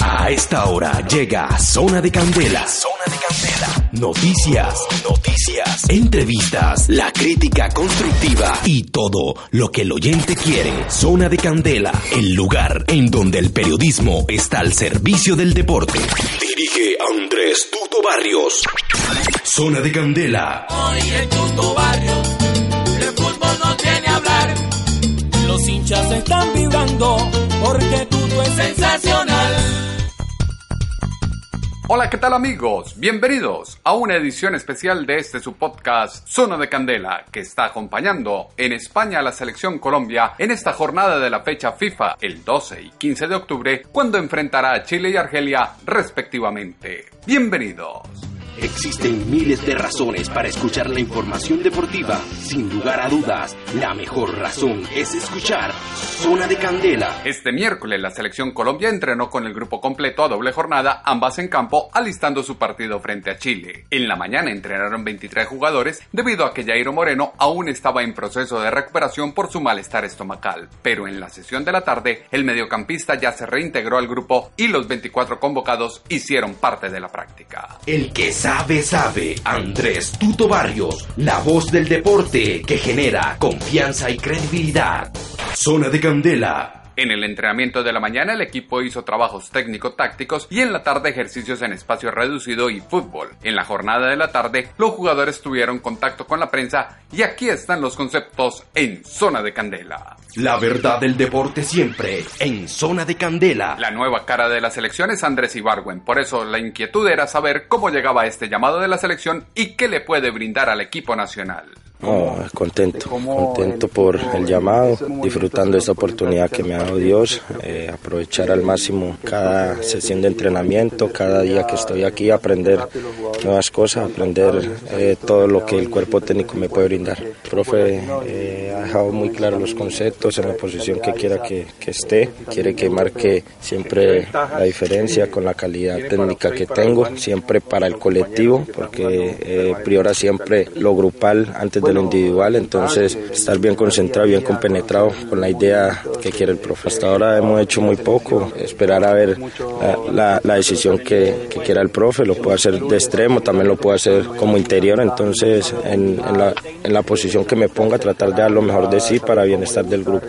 A esta hora llega Zona de Candela. Zona de Candela. Noticias, noticias, entrevistas, la crítica constructiva y todo lo que el oyente quiere. Zona de Candela, el lugar en donde el periodismo está al servicio del deporte. Dirige Andrés Tuto Barrios. Zona de Candela. Oye, Tuto Barrios, Están vibrando porque es sensacional. Hola, ¿qué tal amigos? Bienvenidos a una edición especial de este su podcast Zona de Candela, que está acompañando en España a la selección Colombia en esta jornada de la fecha FIFA el 12 y 15 de octubre, cuando enfrentará a Chile y Argelia respectivamente. Bienvenidos. Existen miles de razones para escuchar la información deportiva. Sin lugar a dudas, la mejor razón es escuchar Zona de Candela. Este miércoles la selección Colombia entrenó con el grupo completo a doble jornada, ambas en campo, alistando su partido frente a Chile. En la mañana entrenaron 23 jugadores debido a que Jairo Moreno aún estaba en proceso de recuperación por su malestar estomacal. Pero en la sesión de la tarde, el mediocampista ya se reintegró al grupo y los 24 convocados hicieron parte de la práctica. El que sabe, sabe. Andrés Tuto Barrios, la voz del deporte que genera confianza y credibilidad. Zona de Candela. En el entrenamiento de la mañana el equipo hizo trabajos técnico-tácticos y en la tarde ejercicios en espacio reducido y fútbol. En la jornada de la tarde los jugadores tuvieron contacto con la prensa y aquí están los conceptos en Zona de Candela. La verdad del deporte siempre en Zona de Candela. La nueva cara de la selección es Andrés Ibargüen, por eso la inquietud era saber cómo llegaba este llamado de la selección y qué le puede brindar al equipo nacional. No, contento, contento por el llamado, disfrutando esta oportunidad que me ha dado Dios, eh, aprovechar al máximo cada sesión de entrenamiento, cada día que estoy aquí, aprender nuevas cosas, aprender eh, todo lo que el cuerpo técnico me puede brindar. El profe eh, ha dejado muy claros los conceptos en la posición que quiera que, que esté, quiere que marque siempre la diferencia con la calidad técnica que tengo, siempre para el colectivo, porque priora siempre lo grupal antes de lo individual, entonces estar bien concentrado, bien compenetrado con la idea que quiere el profe. Hasta ahora hemos hecho muy poco, esperar a ver la, la, decisión que, que, quiera el profe, lo puedo hacer de extremo, también lo puedo hacer como interior, entonces en, en, la, en la posición que me ponga, tratar de dar lo mejor de sí para bienestar del grupo.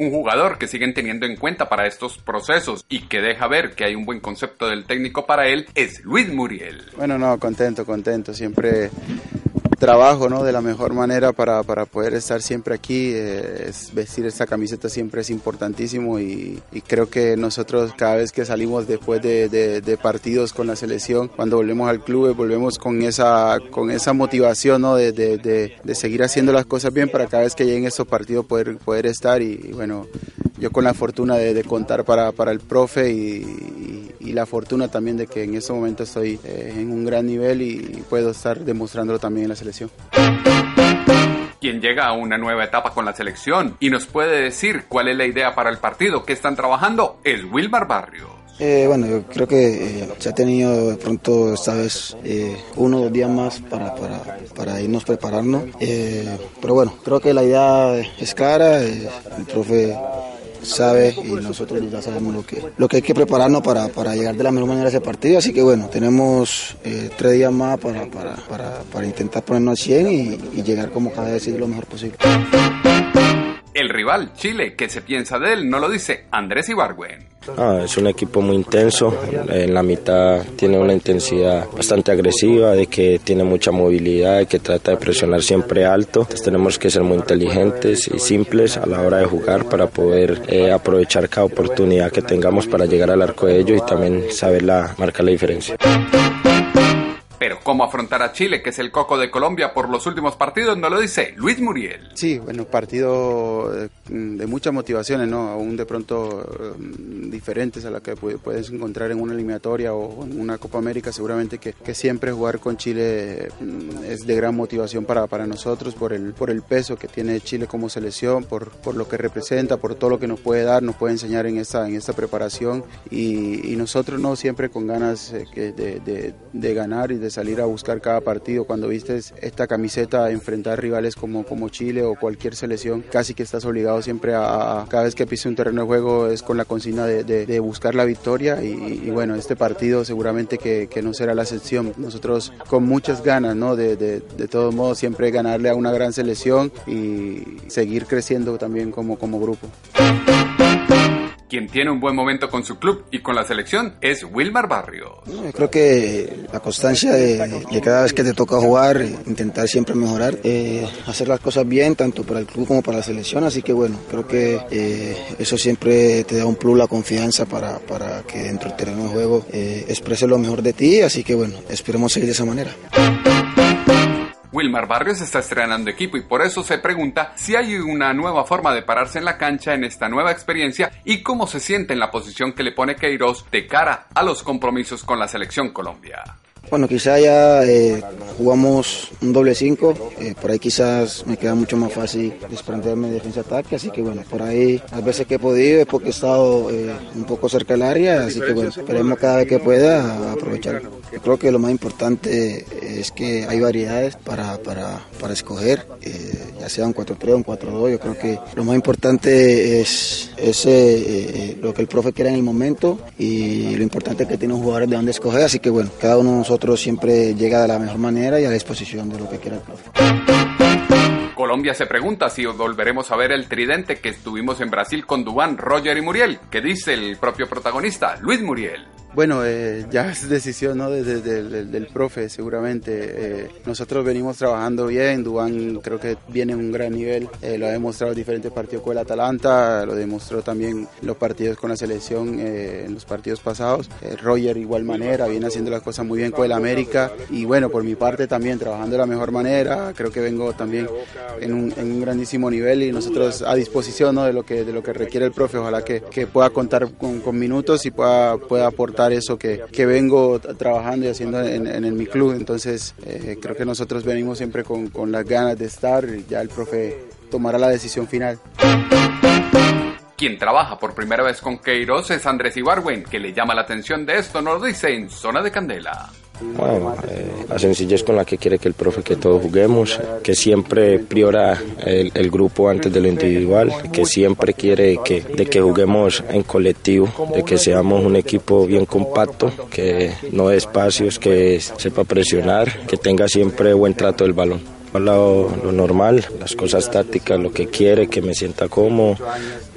Un jugador que siguen teniendo en cuenta para estos procesos y que deja ver que hay un buen concepto del técnico para él es Luis Muriel. Bueno, no, contento, contento. Siempre trabajo ¿no? de la mejor manera para, para poder estar siempre aquí. Eh, es, vestir esta camiseta siempre es importantísimo y, creo que nosotros cada vez que salimos después de, partidos con la selección, cuando volvemos al club, volvemos con esa, con esa motivación ¿no? de, de, seguir haciendo las cosas bien para cada vez que lleguen estos partidos poder, poder estar y, bueno, yo con la fortuna de, contar para, para, el profe y, la fortuna también de que en este momento estoy eh, en un gran nivel y puedo estar demostrándolo también en la selección. Quien llega a una nueva etapa con la selección y nos puede decir cuál es la idea para el partido que están trabajando es Wilmar Barrios. Eh, bueno, yo creo que eh, se ha tenido de pronto esta vez eh, uno o dos días más para, para, para irnos preparando. Eh, pero bueno, creo que la idea es clara. el profe sabe y nosotros ya sabemos lo que, lo que hay que prepararnos para, para llegar de la mejor manera a ese partido. Así que bueno, tenemos eh, tres días más para, para, para, intentar ponernos al 100 y, y llegar como cada vez lo mejor posible. El rival, Chile, que se piensa de él, no lo dice Andrés Ibargüen. Ah, es un equipo muy intenso, en la mitad tiene una intensidad bastante agresiva, de que tiene mucha movilidad, de que trata de presionar siempre alto. Tenemos que ser muy inteligentes y simples a la hora de jugar para poder eh, aprovechar cada oportunidad que tengamos para llegar al arco de ellos y también saber la, marcar la diferencia. Pero cómo afrontar a Chile, que es el coco de Colombia por los últimos partidos, no lo dice Luis Muriel. Sí, bueno, partido de muchas motivaciones, ¿no? Aún de pronto um, diferentes a las que puedes encontrar en una eliminatoria o en una Copa América, seguramente que, que siempre jugar con Chile um, es de gran motivación para, para nosotros por el, por el peso que tiene Chile como selección, por, por lo que representa, por todo lo que nos puede dar, nos puede enseñar en esta, en esta preparación y, nosotros no siempre con ganas de, de, de ganar y de salir a buscar cada partido. Cuando vistes esta camiseta, enfrentar rivales como, como Chile o cualquier selección, casi que estás obligado siempre a, cada vez que pise un terreno de juego es con la consigna de, buscar la victoria y, bueno, este partido seguramente que, que, no será la excepción. Nosotros con muchas ganas, ¿no? De, de, de todos modos, siempre ganarle a una gran selección y seguir creciendo también como, como grupo. Quien tiene un buen momento con su club y con la selección es Wilmar Barrios. creo que la constancia de, cada vez que te toca jugar, intentar siempre mejorar, eh, hacer las cosas bien, tanto para el club como para la selección. Así que bueno, creo que eh, eso siempre te da un plus, la confianza para, para que dentro del terreno de juego eh, exprese lo mejor de ti. Así que bueno, esperemos seguir de esa manera. Wilmar Barrios está estrenando equipo y por eso se pregunta si hay una nueva forma de pararse en la cancha en esta nueva experiencia y cómo se siente en la posición que le pone Queiroz de cara a los compromisos con la selección Colombia. Bueno, quizá ya eh, jugamos un doble 5, eh, por ahí quizás me queda mucho más fácil desprenderme de defensa-ataque, así que bueno, por ahí las veces que he podido es porque he estado eh, un poco cerca del área, así que bueno, esperemos cada vez que pueda aprovechar. Yo creo que lo más importante es que hay variedades para, para, para escoger, ya sea un 4-3 o un 4-2, yo creo que lo más importante es, es lo que el profe quiera en el momento y lo importante es que tiene un jugador de dónde escoger, así que bueno, cada uno de nosotros siempre llega de la mejor manera y a la disposición de lo que quiera el profe. Colombia se pregunta si volveremos a ver el tridente que estuvimos en Brasil con Dubán, Roger y Muriel, que dice el propio protagonista, Luis Muriel. Bueno, eh, ya es decisión ¿no? Desde, del, profe, seguramente. Eh, nosotros venimos trabajando bien, Dubán creo que viene en un gran nivel, eh, lo ha demostrado en diferentes partidos con el Atalanta, lo demostró también los partidos con la selección en los partidos pasados. Roger igual manera, viene haciendo las cosas muy bien con el América y bueno, por mi parte también trabajando de la mejor manera, creo que vengo también en un, en un grandísimo nivel y nosotros a disposición ¿no? de, lo que, de lo que requiere el profe, ojalá que, que pueda contar con, con minutos y pueda, pueda aportar eso que, que vengo trabajando y haciendo en, en, mi club. Entonces eh, creo que nosotros venimos siempre con, con las ganas de estar y ya el profe tomará la decisión final. Quien trabaja por primera vez con Queiroz es Andrés Ibarwen, que le llama la atención de esto, nos lo dice en Zona de Candela. Bueno, eh, la sencillez con la que quiere que el profe que todos juguemos, que siempre priora el, grupo antes de lo individual, que siempre quiere que, de que juguemos en colectivo, de que seamos un equipo bien compacto, que no dé espacios, que sepa presionar, que tenga siempre buen trato del balón lo, lo, normal, las cosas tácticas, lo que quiere, que me sienta cómodo,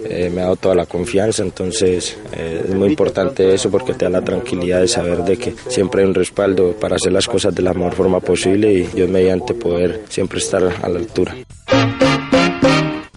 eh, me ha dado toda la confianza, entonces eh, es muy importante eso porque te da la tranquilidad de saber de que siempre hay un respaldo para hacer las cosas de la mejor forma posible y yo mediante poder siempre estar a la altura.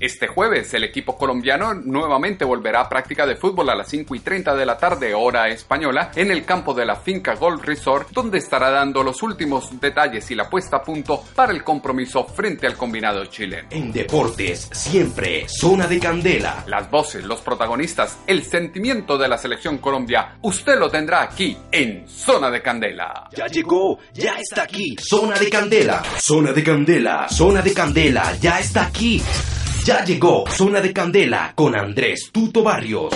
Este jueves el equipo colombiano nuevamente volverá a práctica de fútbol a las 5 y 30 de la tarde hora española en el campo de la finca Gold Resort donde estará dando los últimos detalles y la puesta a punto para el compromiso frente al combinado chileno. En deportes siempre zona de candela. Las voces, los protagonistas, el sentimiento de la selección Colombia, usted lo tendrá aquí en Zona de Candela. Ya llegó, ya está aquí, Zona de Candela. Zona de Candela, Zona de Candela, ya está aquí. Ya llegó Zona de Candela con Andrés Tuto Barrios.